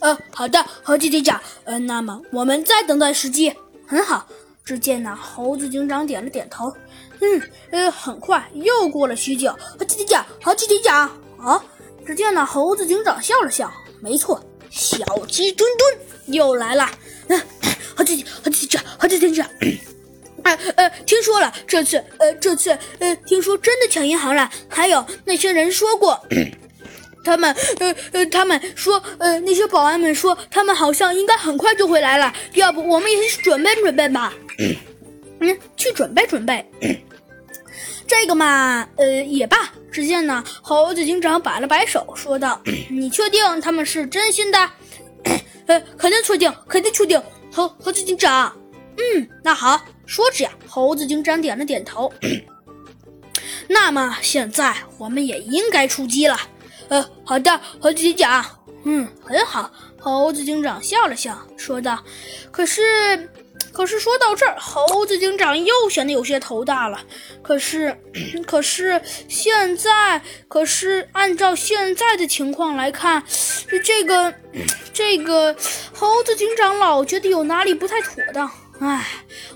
呃，好的，猴子警长。呃，那么我们再等待时机。很好。只见那猴子警长点了点头。嗯，呃，很快又过了许久。猴子警长，猴子警长。啊！只见那猴子警长笑了笑。没错，小鸡墩墩又来了。嗯，猴子警，猴子警长，猴子警长。哎，呃，听说了，这次，呃，这次，呃，听说真的抢银行了。还有那些人说过。他们呃呃，他们说呃，那些保安们说，他们好像应该很快就会来了。要不我们也去准备准备吧？嗯，去准备准备。这个嘛，呃，也罢。只见呢，猴子警长摆了摆手，说道：“ 你确定他们是真心的？呃，肯定确定，肯定确定。猴猴子警长，嗯，那好。说着呀，猴子警长点了点头。那么现在我们也应该出击了。”呃，好的，猴子警长。嗯，很好。猴子警长笑了笑，说道：“可是，可是说到这儿，猴子警长又显得有些头大了。可是，可是现在，可是按照现在的情况来看，这个，这个，猴子警长老觉得有哪里不太妥当。唉，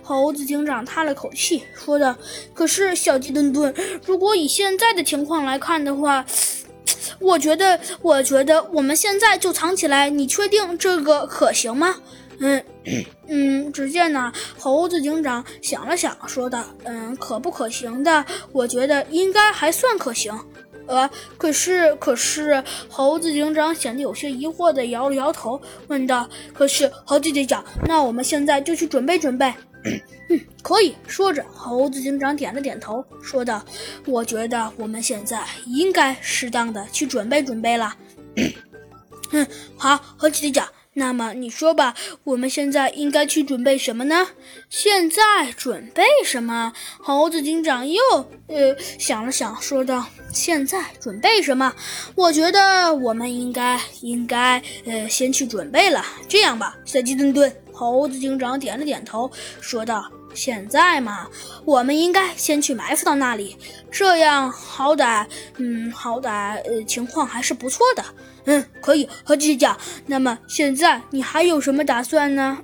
猴子警长叹了口气，说道：‘可是，小鸡墩墩，如果以现在的情况来看的话。’”我觉得，我觉得我们现在就藏起来，你确定这个可行吗？嗯嗯，只见呢，猴子警长想了想，说道：“嗯，可不可行的？我觉得应该还算可行。呃，可是，可是，猴子警长显得有些疑惑的摇了摇头，问道：可是，猴子警长，那我们现在就去准备准备。”嗯，可以说着，猴子警长点了点头，说道：“我觉得我们现在应该适当的去准备准备了。”嗯，好，猴子警长，那么你说吧，我们现在应该去准备什么呢？现在准备什么？猴子警长又呃想了想，说道：“现在准备什么？我觉得我们应该应该呃先去准备了。这样吧，小鸡墩墩。”猴子警长点了点头，说道：“现在嘛，我们应该先去埋伏到那里，这样好歹，嗯，好歹，呃，情况还是不错的。嗯，可以。”猴子警长，那么现在你还有什么打算呢？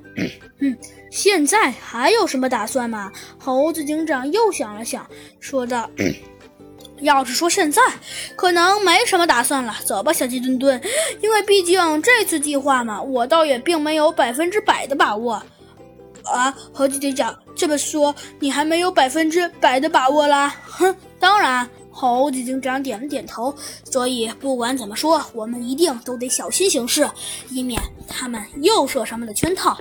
嗯，现在还有什么打算吗？猴子警长又想了想，说道。要是说现在，可能没什么打算了。走吧，小鸡墩墩，因为毕竟这次计划嘛，我倒也并没有百分之百的把握。啊，猴子警长，这么说你还没有百分之百的把握啦？哼，当然。猴子警长点了点头。所以不管怎么说，我们一定都得小心行事，以免他们又设什么的圈套。